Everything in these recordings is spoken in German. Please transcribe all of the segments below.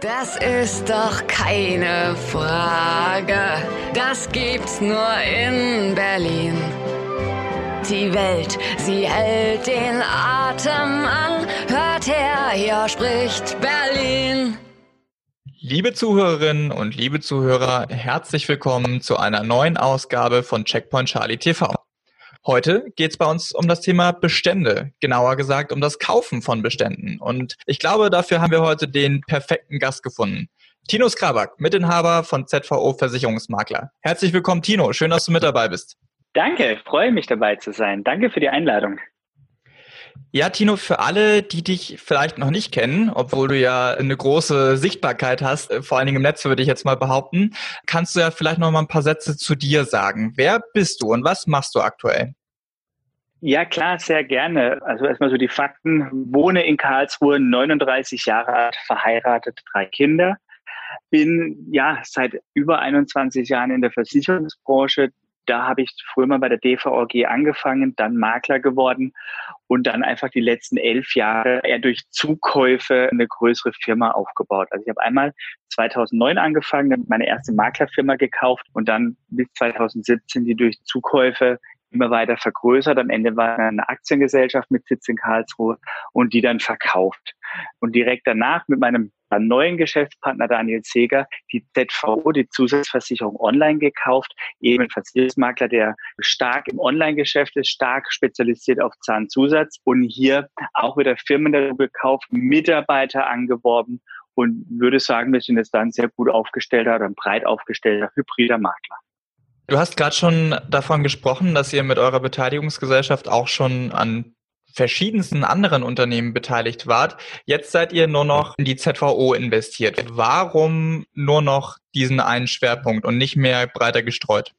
Das ist doch keine Frage. Das gibt's nur in Berlin. Die Welt, sie hält den Atem an. Hört her, hier spricht Berlin. Liebe Zuhörerinnen und liebe Zuhörer, herzlich willkommen zu einer neuen Ausgabe von Checkpoint Charlie TV. Heute geht es bei uns um das Thema Bestände, genauer gesagt um das Kaufen von Beständen. Und ich glaube, dafür haben wir heute den perfekten Gast gefunden. Tino Skrabak, Mitinhaber von ZVO Versicherungsmakler. Herzlich willkommen, Tino. Schön, dass du mit dabei bist. Danke, freue mich dabei zu sein. Danke für die Einladung. Ja, Tino, für alle, die dich vielleicht noch nicht kennen, obwohl du ja eine große Sichtbarkeit hast, äh, vor allen Dingen im Netz würde ich jetzt mal behaupten, kannst du ja vielleicht noch mal ein paar Sätze zu dir sagen. Wer bist du und was machst du aktuell? Ja, klar, sehr gerne. Also erstmal so die Fakten. Wohne in Karlsruhe, 39 Jahre alt, verheiratet, drei Kinder. Bin ja seit über 21 Jahren in der Versicherungsbranche, da habe ich früher mal bei der DVOG angefangen, dann Makler geworden und dann einfach die letzten elf Jahre eher durch Zukäufe eine größere Firma aufgebaut. Also ich habe einmal 2009 angefangen, meine erste Maklerfirma gekauft und dann bis 2017 die durch Zukäufe immer weiter vergrößert. Am Ende war eine Aktiengesellschaft mit Sitz in Karlsruhe und die dann verkauft. Und direkt danach mit meinem neuen Geschäftspartner Daniel Seger die ZVO, die Zusatzversicherung online gekauft, eben ein Versicherungsmakler, der stark im Online-Geschäft ist, stark spezialisiert auf Zahnzusatz und hier auch wieder Firmen dazu gekauft, Mitarbeiter angeworben und würde sagen, wir sind jetzt dann sehr gut aufgestellter oder breit aufgestellter hybrider Makler. Du hast gerade schon davon gesprochen, dass ihr mit eurer Beteiligungsgesellschaft auch schon an verschiedensten anderen Unternehmen beteiligt wart. Jetzt seid ihr nur noch in die ZVO investiert. Warum nur noch diesen einen Schwerpunkt und nicht mehr breiter gestreut?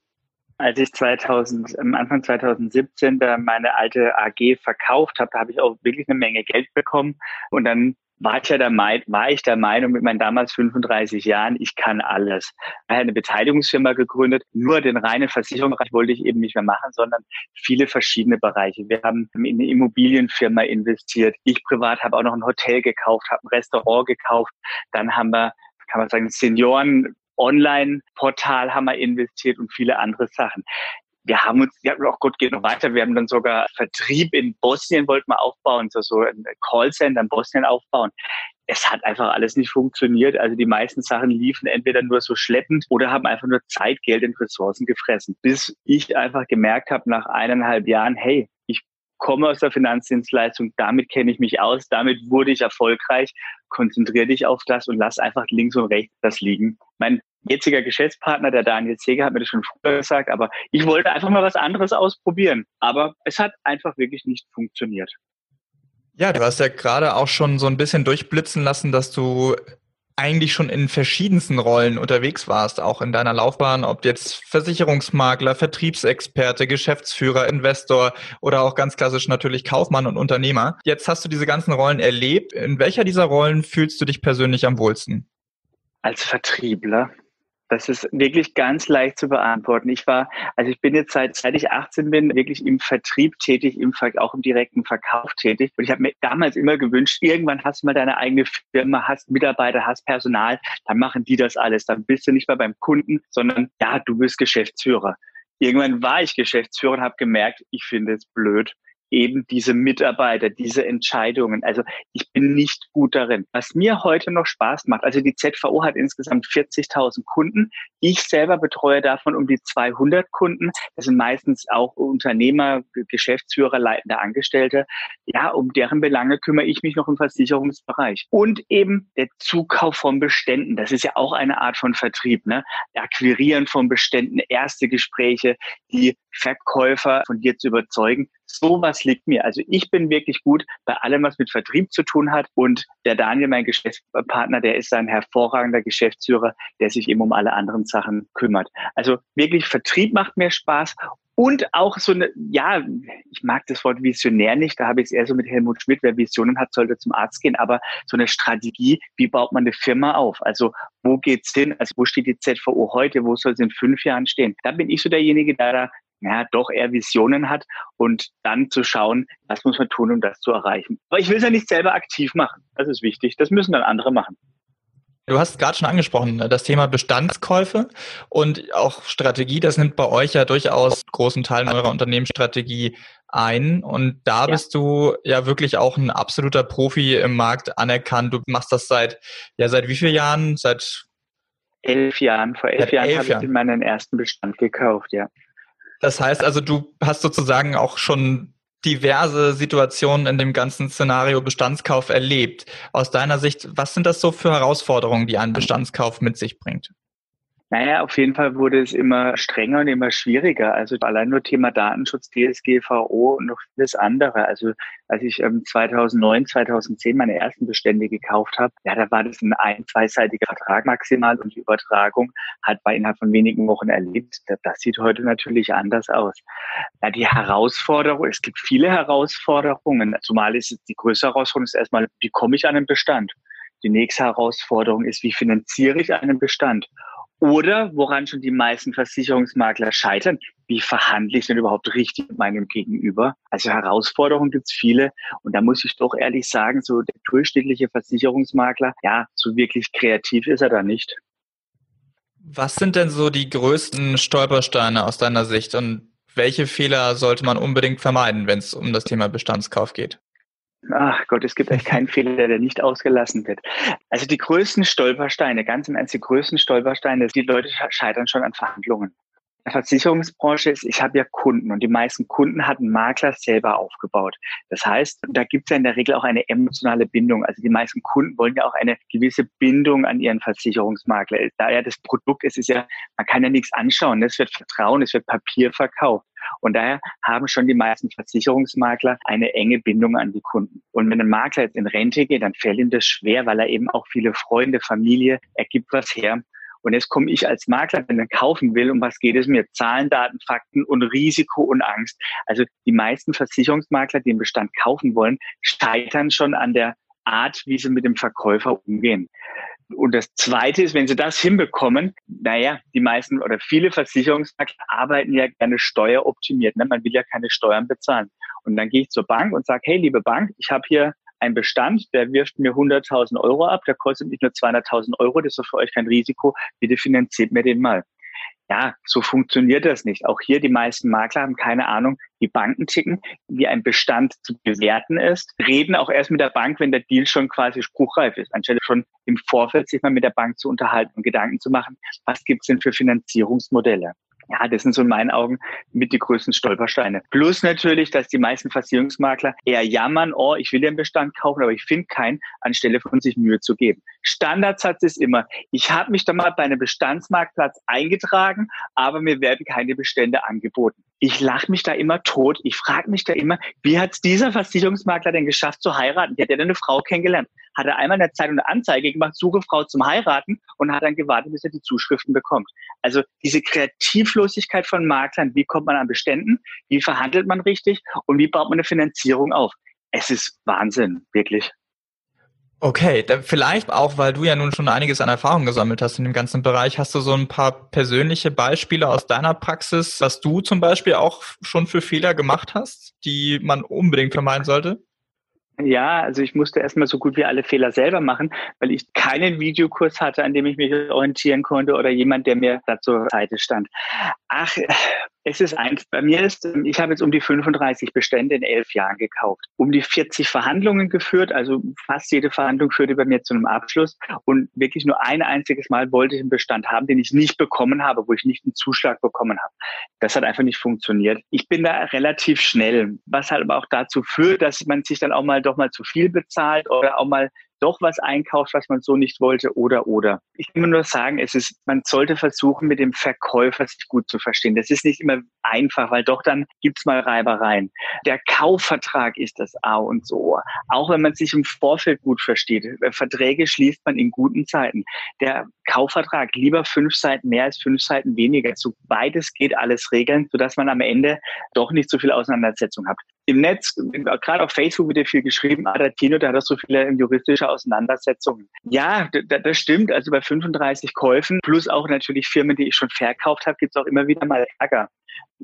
Als ich 2000, am Anfang 2017 da meine alte AG verkauft habe, da habe ich auch wirklich eine Menge Geld bekommen. Und dann war ich ja der Meinung, war ich der Meinung mit meinen damals 35 Jahren, ich kann alles. Ich habe eine Beteiligungsfirma gegründet. Nur den reinen Versicherungsbereich wollte ich eben nicht mehr machen, sondern viele verschiedene Bereiche. Wir haben in eine Immobilienfirma investiert. Ich privat habe auch noch ein Hotel gekauft, habe ein Restaurant gekauft. Dann haben wir, kann man sagen, Senioren Online-Portal haben wir investiert und viele andere Sachen wir haben uns, ja, auch Gott geht noch weiter. Wir haben dann sogar Vertrieb in Bosnien wollten wir aufbauen, so, so ein Callcenter in Bosnien aufbauen. Es hat einfach alles nicht funktioniert. Also die meisten Sachen liefen entweder nur so schleppend oder haben einfach nur Zeit, Geld und Ressourcen gefressen. Bis ich einfach gemerkt habe nach eineinhalb Jahren, hey, ich komme aus der Finanzdienstleistung, damit kenne ich mich aus, damit wurde ich erfolgreich, konzentriere dich auf das und lass einfach links und rechts das liegen. Mein jetziger Geschäftspartner, der Daniel Zeger, hat mir das schon früher gesagt, aber ich wollte einfach mal was anderes ausprobieren. Aber es hat einfach wirklich nicht funktioniert. Ja, du hast ja gerade auch schon so ein bisschen durchblitzen lassen, dass du eigentlich schon in verschiedensten Rollen unterwegs warst, auch in deiner Laufbahn, ob jetzt Versicherungsmakler, Vertriebsexperte, Geschäftsführer, Investor oder auch ganz klassisch natürlich Kaufmann und Unternehmer. Jetzt hast du diese ganzen Rollen erlebt. In welcher dieser Rollen fühlst du dich persönlich am wohlsten? Als Vertriebler. Das ist wirklich ganz leicht zu beantworten. Ich war, also ich bin jetzt seit, seit ich 18 bin, wirklich im Vertrieb tätig, im, auch im direkten Verkauf tätig. Und ich habe mir damals immer gewünscht, irgendwann hast du mal deine eigene Firma, hast Mitarbeiter, hast Personal, dann machen die das alles. Dann bist du nicht mehr beim Kunden, sondern ja, du bist Geschäftsführer. Irgendwann war ich Geschäftsführer und habe gemerkt, ich finde es blöd eben diese Mitarbeiter, diese Entscheidungen. Also ich bin nicht gut darin. Was mir heute noch Spaß macht, also die ZVO hat insgesamt 40.000 Kunden. Ich selber betreue davon um die 200 Kunden. Das sind meistens auch Unternehmer, Geschäftsführer, leitende Angestellte. Ja, um deren Belange kümmere ich mich noch im Versicherungsbereich. Und eben der Zukauf von Beständen. Das ist ja auch eine Art von Vertrieb. Ne? Akquirieren von Beständen, erste Gespräche, die Verkäufer von dir zu überzeugen. Sowas liegt mir. Also ich bin wirklich gut bei allem, was mit Vertrieb zu tun hat. Und der Daniel, mein Geschäftspartner, der ist ein hervorragender Geschäftsführer, der sich eben um alle anderen Sachen kümmert. Also wirklich Vertrieb macht mir Spaß und auch so eine, ja, ich mag das Wort Visionär nicht, da habe ich es eher so mit Helmut Schmidt, wer Visionen hat, sollte zum Arzt gehen, aber so eine Strategie, wie baut man eine Firma auf? Also wo geht's hin? Also wo steht die ZVO heute? Wo soll sie in fünf Jahren stehen? Da bin ich so derjenige, der da ja, doch eher Visionen hat und dann zu schauen, was muss man tun, um das zu erreichen. Aber ich will es ja nicht selber aktiv machen. Das ist wichtig. Das müssen dann andere machen. Du hast gerade schon angesprochen, ne, das Thema Bestandskäufe und auch Strategie, das nimmt bei euch ja durchaus großen Teil eurer Unternehmensstrategie ein. Und da ja. bist du ja wirklich auch ein absoluter Profi im Markt anerkannt. Du machst das seit, ja, seit wie vielen Jahren? Seit elf Jahren. Vor elf Jahren habe ich meinen ersten Bestand gekauft, ja. Das heißt also, du hast sozusagen auch schon diverse Situationen in dem ganzen Szenario Bestandskauf erlebt. Aus deiner Sicht, was sind das so für Herausforderungen, die ein Bestandskauf mit sich bringt? Naja, auf jeden Fall wurde es immer strenger und immer schwieriger. Also allein nur Thema Datenschutz, DSGVO und noch vieles andere. Also als ich ähm, 2009, 2010 meine ersten Bestände gekauft habe, ja, da war das ein ein-, zweiseitiger Vertrag maximal und die Übertragung hat bei innerhalb von wenigen Wochen erlebt. Das, sieht heute natürlich anders aus. Ja, die Herausforderung, es gibt viele Herausforderungen. Zumal ist die größte Herausforderung ist erstmal, wie komme ich an den Bestand? Die nächste Herausforderung ist, wie finanziere ich einen Bestand? Oder woran schon die meisten Versicherungsmakler scheitern, wie verhandle ich denn überhaupt richtig mit meinem Gegenüber? Also Herausforderungen gibt's viele. Und da muss ich doch ehrlich sagen, so der durchschnittliche Versicherungsmakler, ja, so wirklich kreativ ist er da nicht. Was sind denn so die größten Stolpersteine aus deiner Sicht und welche Fehler sollte man unbedingt vermeiden, wenn es um das Thema Bestandskauf geht? Ach Gott, es gibt echt keinen Fehler, der nicht ausgelassen wird. Also die größten Stolpersteine, ganz im Ernst, die größten Stolpersteine, die Leute scheitern schon an Verhandlungen. Versicherungsbranche ist, ich habe ja Kunden und die meisten Kunden hatten Makler selber aufgebaut. Das heißt, da gibt es ja in der Regel auch eine emotionale Bindung. Also die meisten Kunden wollen ja auch eine gewisse Bindung an ihren Versicherungsmakler. Da ja das Produkt ist, ist ja, man kann ja nichts anschauen. Es wird Vertrauen, es wird Papier verkauft. Und daher haben schon die meisten Versicherungsmakler eine enge Bindung an die Kunden. Und wenn ein Makler jetzt in Rente geht, dann fällt ihm das schwer, weil er eben auch viele Freunde, Familie, er gibt was her. Und jetzt komme ich als Makler, wenn er kaufen will, um was geht es mir? Zahlen, Daten, Fakten und Risiko und Angst. Also die meisten Versicherungsmakler, die den Bestand kaufen wollen, scheitern schon an der Art, wie sie mit dem Verkäufer umgehen. Und das Zweite ist, wenn sie das hinbekommen, naja, die meisten oder viele Versicherungsmakler arbeiten ja gerne steueroptimiert. Ne? Man will ja keine Steuern bezahlen. Und dann gehe ich zur Bank und sage, hey, liebe Bank, ich habe hier ein Bestand, der wirft mir 100.000 Euro ab, der kostet mich nur 200.000 Euro, das ist für euch kein Risiko, bitte finanziert mir den mal. Ja, so funktioniert das nicht. Auch hier die meisten Makler haben keine Ahnung, wie Banken ticken, wie ein Bestand zu bewerten ist, reden auch erst mit der Bank, wenn der Deal schon quasi spruchreif ist, anstelle schon im Vorfeld sich mal mit der Bank zu unterhalten und Gedanken zu machen, was gibt's denn für Finanzierungsmodelle. Ja, das sind so in meinen Augen mit die größten Stolpersteine. Plus natürlich, dass die meisten Versicherungsmakler eher jammern, oh, ich will den Bestand kaufen, aber ich finde keinen, anstelle von sich Mühe zu geben. Standardsatz ist immer, ich habe mich da mal bei einem Bestandsmarktplatz eingetragen, aber mir werden keine Bestände angeboten. Ich lache mich da immer tot. Ich frage mich da immer, wie hat dieser Versicherungsmakler denn geschafft zu heiraten? Der hat ja eine Frau kennengelernt. Hat er einmal in der Zeitung eine Anzeige gemacht, suche Frau zum Heiraten und hat dann gewartet, bis er die Zuschriften bekommt. Also diese Kreativlosigkeit von Maklern, wie kommt man an Beständen, wie verhandelt man richtig und wie baut man eine Finanzierung auf? Es ist Wahnsinn, wirklich. Okay, vielleicht auch, weil du ja nun schon einiges an Erfahrung gesammelt hast in dem ganzen Bereich, hast du so ein paar persönliche Beispiele aus deiner Praxis, was du zum Beispiel auch schon für Fehler gemacht hast, die man unbedingt vermeiden sollte? Ja, also ich musste erstmal so gut wie alle Fehler selber machen, weil ich keinen Videokurs hatte, an dem ich mich orientieren konnte oder jemand, der mir da zur Seite stand. Ach, es ist eins. Bei mir ist, ich habe jetzt um die 35 Bestände in elf Jahren gekauft, um die 40 Verhandlungen geführt, also fast jede Verhandlung führte bei mir zu einem Abschluss und wirklich nur ein einziges Mal wollte ich einen Bestand haben, den ich nicht bekommen habe, wo ich nicht einen Zuschlag bekommen habe. Das hat einfach nicht funktioniert. Ich bin da relativ schnell, was halt aber auch dazu führt, dass man sich dann auch mal doch mal zu viel bezahlt oder auch mal doch was einkauft, was man so nicht wollte oder oder. Ich will nur sagen, es ist, man sollte versuchen, mit dem Verkäufer sich gut zu verstehen. Das ist nicht immer einfach, weil doch dann gibt's mal Reibereien. Der Kaufvertrag ist das A und so. Auch wenn man sich im Vorfeld gut versteht. Verträge schließt man in guten Zeiten. Der Kaufvertrag lieber fünf Seiten mehr als fünf Seiten weniger. So beides geht alles regeln, sodass man am Ende doch nicht so viel Auseinandersetzung hat. Im Netz, gerade auf Facebook wird ja viel geschrieben, ah, der hat doch so viele juristische Auseinandersetzungen. Ja, das stimmt. Also bei 35 Käufen plus auch natürlich Firmen, die ich schon verkauft habe, gibt es auch immer wieder mal Ärger.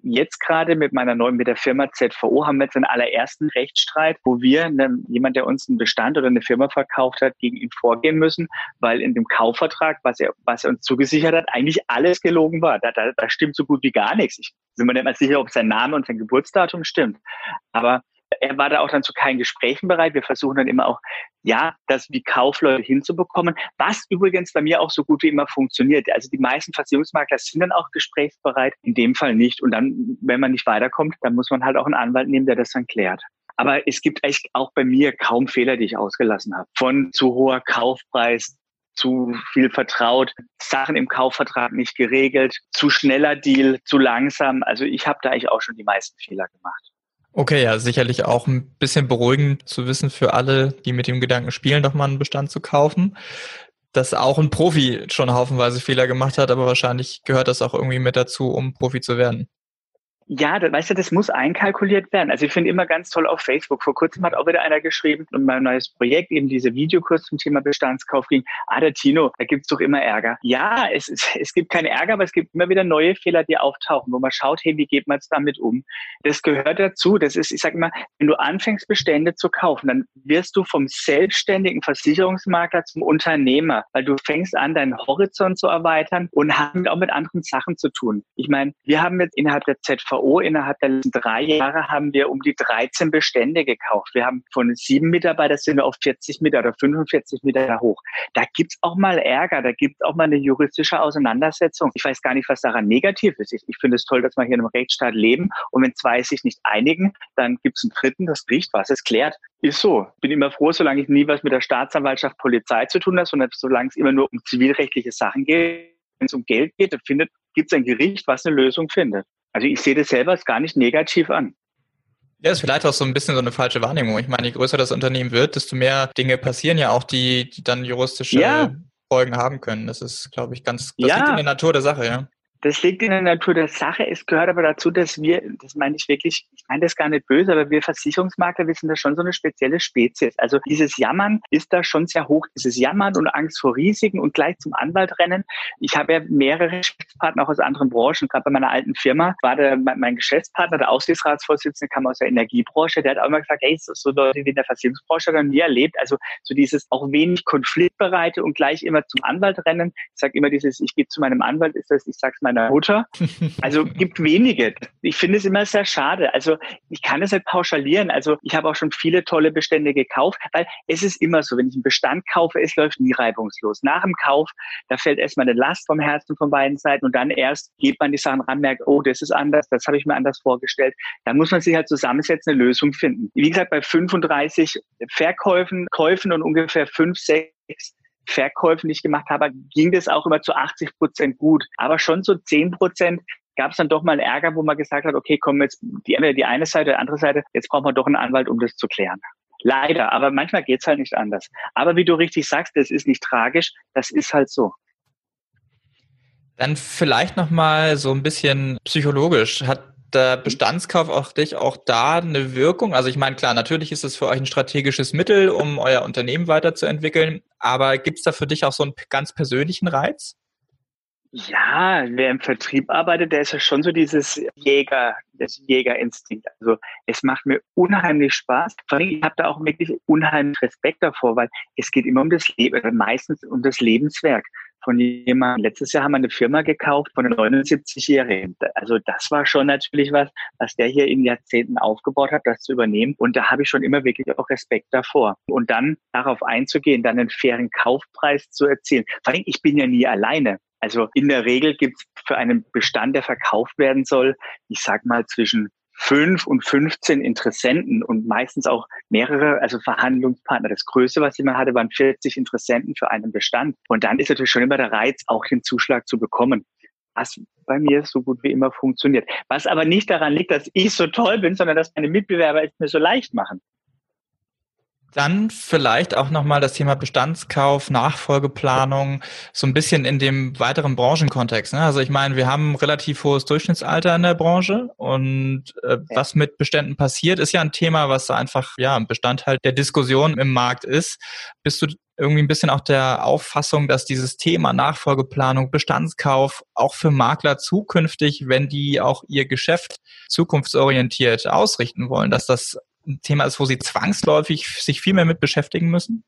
Jetzt gerade mit meiner neuen, mit der Firma ZVO haben wir jetzt einen allerersten Rechtsstreit, wo wir, ne, jemand, der uns einen Bestand oder eine Firma verkauft hat, gegen ihn vorgehen müssen, weil in dem Kaufvertrag, was er, was er uns zugesichert hat, eigentlich alles gelogen war. Da, da, da stimmt so gut wie gar nichts. Ich bin mir nicht mal sicher, ob sein Name und sein Geburtsdatum stimmt. Aber er war da auch dann zu keinen Gesprächen bereit. Wir versuchen dann immer auch, ja, das wie Kaufleute hinzubekommen, was übrigens bei mir auch so gut wie immer funktioniert. Also die meisten Versicherungsmakler sind dann auch gesprächsbereit, in dem Fall nicht. Und dann, wenn man nicht weiterkommt, dann muss man halt auch einen Anwalt nehmen, der das dann klärt. Aber es gibt echt auch bei mir kaum Fehler, die ich ausgelassen habe. Von zu hoher Kaufpreis, zu viel vertraut, Sachen im Kaufvertrag nicht geregelt, zu schneller Deal, zu langsam. Also ich habe da eigentlich auch schon die meisten Fehler gemacht. Okay, ja, sicherlich auch ein bisschen beruhigend zu wissen für alle, die mit dem Gedanken spielen, doch mal einen Bestand zu kaufen, dass auch ein Profi schon haufenweise Fehler gemacht hat, aber wahrscheinlich gehört das auch irgendwie mit dazu, um Profi zu werden. Ja, das, weißt du, das muss einkalkuliert werden. Also ich finde immer ganz toll auf Facebook. Vor kurzem hat auch wieder einer geschrieben und mein neues Projekt, eben diese Videokurs zum Thema Bestandskauf ging. Ah, der Tino, da gibt's doch immer Ärger. Ja, es, es, es gibt keine Ärger, aber es gibt immer wieder neue Fehler, die auftauchen, wo man schaut, hey, wie geht man jetzt damit um? Das gehört dazu. Das ist, ich sage immer, wenn du anfängst, Bestände zu kaufen, dann wirst du vom selbstständigen Versicherungsmakler zum Unternehmer, weil du fängst an, deinen Horizont zu erweitern und haben auch mit anderen Sachen zu tun. Ich meine, wir haben jetzt innerhalb der ZV KVO innerhalb der letzten drei Jahre haben wir um die 13 Bestände gekauft. Wir haben von sieben Mitarbeitern sind wir auf 40 Mitarbeiter, 45 Mitarbeiter hoch. Da gibt's auch mal Ärger, da gibt's auch mal eine juristische Auseinandersetzung. Ich weiß gar nicht, was daran negativ ist. Ich, ich finde es toll, dass wir hier in einem Rechtsstaat leben und wenn zwei sich nicht einigen, dann gibt's einen dritten, das riecht was, es klärt. Ist so. Bin immer froh, solange ich nie was mit der Staatsanwaltschaft, Polizei zu tun habe, sondern solange es immer nur um zivilrechtliche Sachen geht. Wenn es um Geld geht, dann findet, gibt es ein Gericht, was eine Lösung findet. Also ich sehe das selber als gar nicht negativ an. Ja, ist vielleicht auch so ein bisschen so eine falsche Wahrnehmung. Ich meine, je größer das Unternehmen wird, desto mehr Dinge passieren ja auch, die, die dann juristische ja. Folgen haben können. Das ist, glaube ich, ganz, das ja. liegt in der Natur der Sache, ja. Das liegt in der Natur der Sache. Es gehört aber dazu, dass wir, das meine ich wirklich, ich meine das gar nicht böse, aber wir Versicherungsmakler, wir sind da schon so eine spezielle Spezies. Also dieses Jammern ist da schon sehr hoch. Dieses Jammern und Angst vor Risiken und gleich zum Anwalt rennen. Ich habe ja mehrere Geschäftspartner auch aus anderen Branchen. Gerade bei meiner alten Firma war der, mein Geschäftspartner, der Aussichtsratsvorsitzende, kam aus der Energiebranche. Der hat auch immer gesagt, hey, so, Leute wie in der Versicherungsbranche haben nie erlebt. Also so dieses auch wenig konfliktbereite und gleich immer zum Anwalt rennen. Ich sage immer dieses, ich gehe zu meinem Anwalt, ist das, ich sag's mal meiner Mutter. Also gibt wenige. Ich finde es immer sehr schade. Also ich kann es nicht pauschalieren. Also ich habe auch schon viele tolle Bestände gekauft, weil es ist immer so, wenn ich einen Bestand kaufe, es läuft nie reibungslos. Nach dem Kauf, da fällt erstmal eine Last vom Herzen von beiden Seiten und dann erst geht man die Sachen ran, merkt, oh, das ist anders, das habe ich mir anders vorgestellt. Dann muss man sich halt zusammensetzen, eine Lösung finden. Wie gesagt, bei 35 Verkäufen, Käufen und ungefähr 5, 6 Verkäufen, die ich gemacht habe, ging das auch immer zu 80 Prozent gut. Aber schon so 10 Prozent gab es dann doch mal Ärger, wo man gesagt hat, okay, komm jetzt die, entweder die eine Seite, die andere Seite, jetzt brauchen wir doch einen Anwalt, um das zu klären. Leider, aber manchmal geht's halt nicht anders. Aber wie du richtig sagst, das ist nicht tragisch, das ist halt so. Dann vielleicht nochmal so ein bisschen psychologisch. Hat der Bestandskauf auch dich auch da eine Wirkung? Also ich meine, klar, natürlich ist es für euch ein strategisches Mittel, um euer Unternehmen weiterzuentwickeln, aber gibt es da für dich auch so einen ganz persönlichen Reiz? Ja, wer im Vertrieb arbeitet, der ist ja schon so dieses Jäger, das Jägerinstinkt. Also es macht mir unheimlich Spaß. Vor allem, ich habe da auch wirklich unheimlich Respekt davor, weil es geht immer um das Leben, meistens um das Lebenswerk von jemandem. Letztes Jahr haben wir eine Firma gekauft von einem 79-Jährigen. Also das war schon natürlich was, was der hier in Jahrzehnten aufgebaut hat, das zu übernehmen. Und da habe ich schon immer wirklich auch Respekt davor. Und dann darauf einzugehen, dann einen fairen Kaufpreis zu erzielen. Vor allem, ich bin ja nie alleine. Also in der Regel gibt es für einen Bestand, der verkauft werden soll, ich sag mal zwischen fünf und 15 Interessenten und meistens auch mehrere, also Verhandlungspartner. Das Größte, was ich mal hatte, waren 40 Interessenten für einen Bestand. Und dann ist natürlich schon immer der Reiz, auch den Zuschlag zu bekommen. Was bei mir so gut wie immer funktioniert. Was aber nicht daran liegt, dass ich so toll bin, sondern dass meine Mitbewerber es mir so leicht machen. Dann vielleicht auch nochmal das Thema Bestandskauf, Nachfolgeplanung, so ein bisschen in dem weiteren Branchenkontext. Ne? Also ich meine, wir haben ein relativ hohes Durchschnittsalter in der Branche und äh, was mit Beständen passiert, ist ja ein Thema, was einfach ja ein Bestandteil der Diskussion im Markt ist. Bist du irgendwie ein bisschen auch der Auffassung, dass dieses Thema Nachfolgeplanung, Bestandskauf auch für Makler zukünftig, wenn die auch ihr Geschäft zukunftsorientiert ausrichten wollen, dass das ein Thema ist, wo sie zwangsläufig sich viel mehr mit beschäftigen müssen?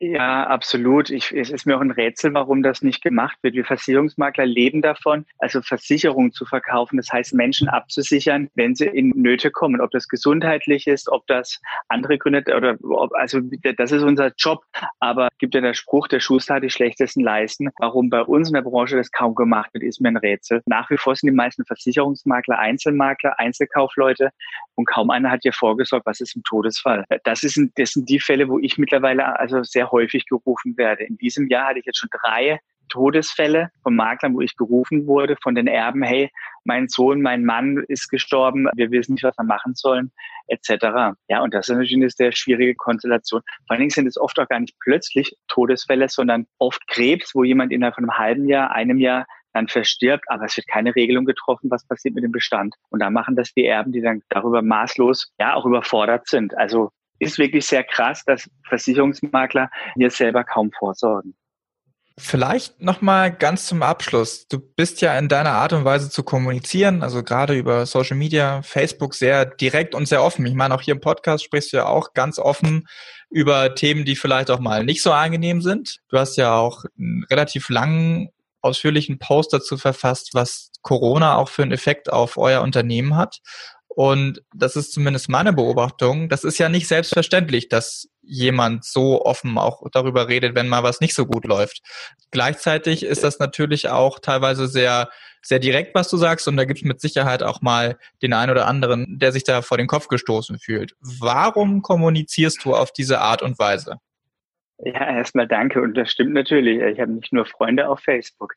Ja, absolut. Ich, es ist mir auch ein Rätsel, warum das nicht gemacht wird. Wir Versicherungsmakler leben davon, also Versicherungen zu verkaufen. Das heißt, Menschen abzusichern, wenn sie in Nöte kommen. Ob das gesundheitlich ist, ob das andere Gründe oder ob, also das ist unser Job. Aber gibt ja der Spruch, der Schuster hat die schlechtesten Leisten. Warum bei uns in der Branche das kaum gemacht wird, ist mir ein Rätsel. Nach wie vor sind die meisten Versicherungsmakler Einzelmakler, Einzelkaufleute und kaum einer hat hier vorgesorgt, was ist im Todesfall. Das, ist, das sind die Fälle, wo ich mittlerweile also sehr häufig gerufen werde. In diesem Jahr hatte ich jetzt schon drei Todesfälle von Maklern, wo ich gerufen wurde von den Erben, hey, mein Sohn, mein Mann ist gestorben, wir wissen nicht, was wir machen sollen, etc. Ja, und das ist natürlich eine sehr schwierige Konstellation. Vor allen Dingen sind es oft auch gar nicht plötzlich Todesfälle, sondern oft Krebs, wo jemand innerhalb von einem halben Jahr, einem Jahr dann verstirbt, aber es wird keine Regelung getroffen, was passiert mit dem Bestand. Und da machen das die Erben, die dann darüber maßlos, ja, auch überfordert sind. Also ist wirklich sehr krass, dass Versicherungsmakler hier selber kaum vorsorgen. Vielleicht nochmal ganz zum Abschluss. Du bist ja in deiner Art und Weise zu kommunizieren, also gerade über Social Media, Facebook sehr direkt und sehr offen. Ich meine, auch hier im Podcast sprichst du ja auch ganz offen über Themen, die vielleicht auch mal nicht so angenehm sind. Du hast ja auch einen relativ langen, ausführlichen Post dazu verfasst, was Corona auch für einen Effekt auf euer Unternehmen hat. Und das ist zumindest meine Beobachtung. Das ist ja nicht selbstverständlich, dass jemand so offen auch darüber redet, wenn mal was nicht so gut läuft. Gleichzeitig ist das natürlich auch teilweise sehr, sehr direkt, was du sagst. Und da gibt es mit Sicherheit auch mal den einen oder anderen, der sich da vor den Kopf gestoßen fühlt. Warum kommunizierst du auf diese Art und Weise? Ja, erstmal danke. Und das stimmt natürlich. Ich habe nicht nur Freunde auf Facebook.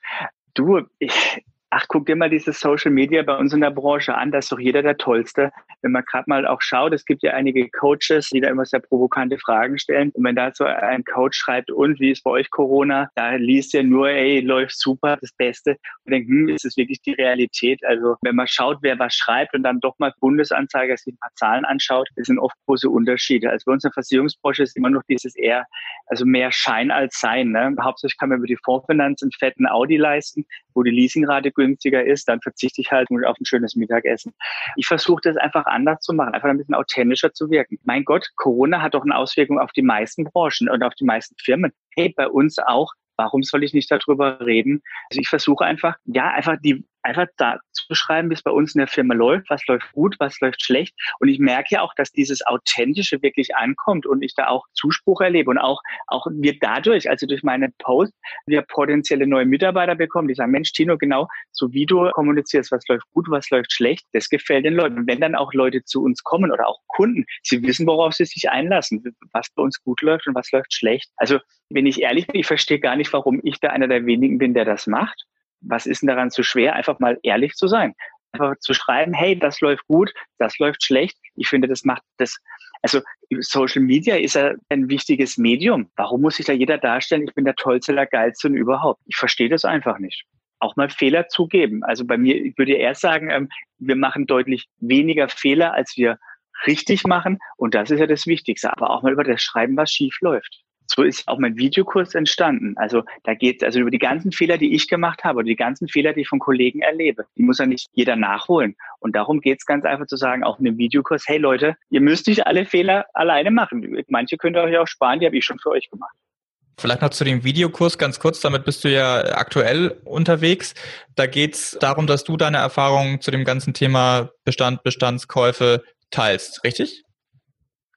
Du, ich, ach, guck dir mal dieses Social Media bei uns in der Branche an, da ist doch jeder der Tollste. Wenn man gerade mal auch schaut, es gibt ja einige Coaches, die da immer sehr provokante Fragen stellen. Und wenn da so ein Coach schreibt, und wie ist bei euch Corona? Da liest ja nur, ey, läuft super, das Beste. Und denkt, hm, ist es wirklich die Realität? Also wenn man schaut, wer was schreibt und dann doch mal Bundesanzeiger sich ein paar Zahlen anschaut, das sind oft große Unterschiede. Also bei uns in der Versicherungsbranche ist immer noch dieses eher, also mehr Schein als Sein. Ne? Hauptsächlich kann man über die Fondsfinanz einen fetten Audi leisten, wo die Leasingrate günstiger ist, dann verzichte ich halt auf ein schönes Mittagessen. Ich versuche das einfach anders zu machen, einfach ein bisschen authentischer zu wirken. Mein Gott, Corona hat doch eine Auswirkung auf die meisten Branchen und auf die meisten Firmen. Hey, bei uns auch. Warum soll ich nicht darüber reden? Also ich versuche einfach, ja, einfach die einfach da zu schreiben, wie es bei uns in der Firma läuft, was läuft gut, was läuft schlecht. Und ich merke ja auch, dass dieses Authentische wirklich ankommt und ich da auch Zuspruch erlebe und auch, auch wir dadurch, also durch meine Post, wir potenzielle neue Mitarbeiter bekommen, die sagen, Mensch, Tino, genau, so wie du kommunizierst, was läuft gut, was läuft schlecht, das gefällt den Leuten. Wenn dann auch Leute zu uns kommen oder auch Kunden, sie wissen, worauf sie sich einlassen, was bei uns gut läuft und was läuft schlecht. Also, wenn ich ehrlich bin, ich verstehe gar nicht, warum ich da einer der wenigen bin, der das macht was ist denn daran so schwer, einfach mal ehrlich zu sein? Einfach zu schreiben, hey, das läuft gut, das läuft schlecht. Ich finde, das macht das, also Social Media ist ja ein wichtiges Medium. Warum muss sich da jeder darstellen, ich bin der tollste, der geilste und überhaupt? Ich verstehe das einfach nicht. Auch mal Fehler zugeben. Also bei mir, ich würde eher sagen, ähm, wir machen deutlich weniger Fehler, als wir richtig machen. Und das ist ja das Wichtigste. Aber auch mal über das Schreiben, was schief läuft so ist auch mein Videokurs entstanden. Also da geht es also über die ganzen Fehler, die ich gemacht habe, oder die ganzen Fehler, die ich von Kollegen erlebe. Die muss ja nicht jeder nachholen. Und darum geht es ganz einfach zu sagen, auch in dem Videokurs, hey Leute, ihr müsst nicht alle Fehler alleine machen. Manche könnt ihr euch auch sparen, die habe ich schon für euch gemacht. Vielleicht noch zu dem Videokurs ganz kurz, damit bist du ja aktuell unterwegs. Da geht es darum, dass du deine Erfahrungen zu dem ganzen Thema Bestand, Bestandskäufe teilst, richtig?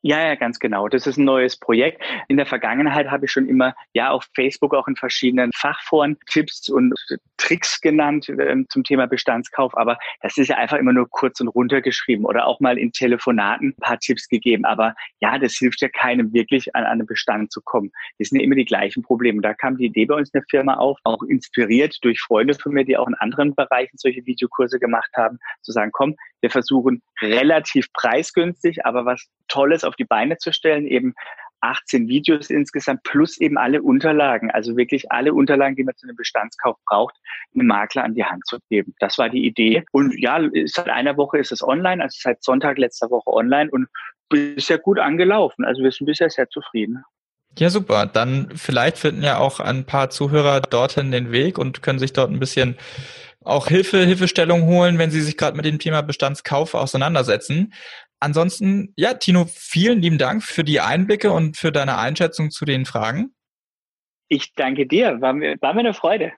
Ja, ja, ganz genau. Das ist ein neues Projekt. In der Vergangenheit habe ich schon immer, ja, auf Facebook auch in verschiedenen Fachforen Tipps und Tricks genannt äh, zum Thema Bestandskauf. Aber das ist ja einfach immer nur kurz und runtergeschrieben oder auch mal in Telefonaten ein paar Tipps gegeben. Aber ja, das hilft ja keinem wirklich an, an einen Bestand zu kommen. Das sind ja immer die gleichen Probleme. Da kam die Idee bei uns in der Firma auf, auch inspiriert durch Freunde von mir, die auch in anderen Bereichen solche Videokurse gemacht haben, zu sagen, komm, wir versuchen relativ preisgünstig, aber was Tolles auf die Beine zu stellen, eben 18 Videos insgesamt plus eben alle Unterlagen, also wirklich alle Unterlagen, die man zu einem Bestandskauf braucht, einem Makler an die Hand zu geben. Das war die Idee. Und ja, seit einer Woche ist es online, also seit Sonntag letzter Woche online und bisher gut angelaufen. Also wir sind bisher sehr zufrieden. Ja, super. Dann vielleicht finden ja auch ein paar Zuhörer dorthin den Weg und können sich dort ein bisschen auch Hilfe, Hilfestellung holen, wenn sie sich gerade mit dem Thema Bestandskauf auseinandersetzen. Ansonsten, ja, Tino, vielen lieben Dank für die Einblicke und für deine Einschätzung zu den Fragen. Ich danke dir. War mir, war mir eine Freude.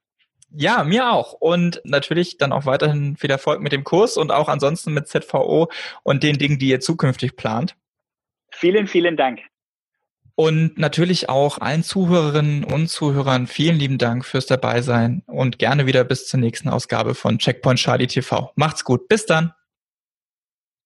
Ja, mir auch. Und natürlich dann auch weiterhin viel Erfolg mit dem Kurs und auch ansonsten mit ZVO und den Dingen, die ihr zukünftig plant. Vielen, vielen Dank. Und natürlich auch allen Zuhörerinnen und Zuhörern vielen lieben Dank fürs Dabeisein und gerne wieder bis zur nächsten Ausgabe von Checkpoint Charlie TV. Macht's gut. Bis dann.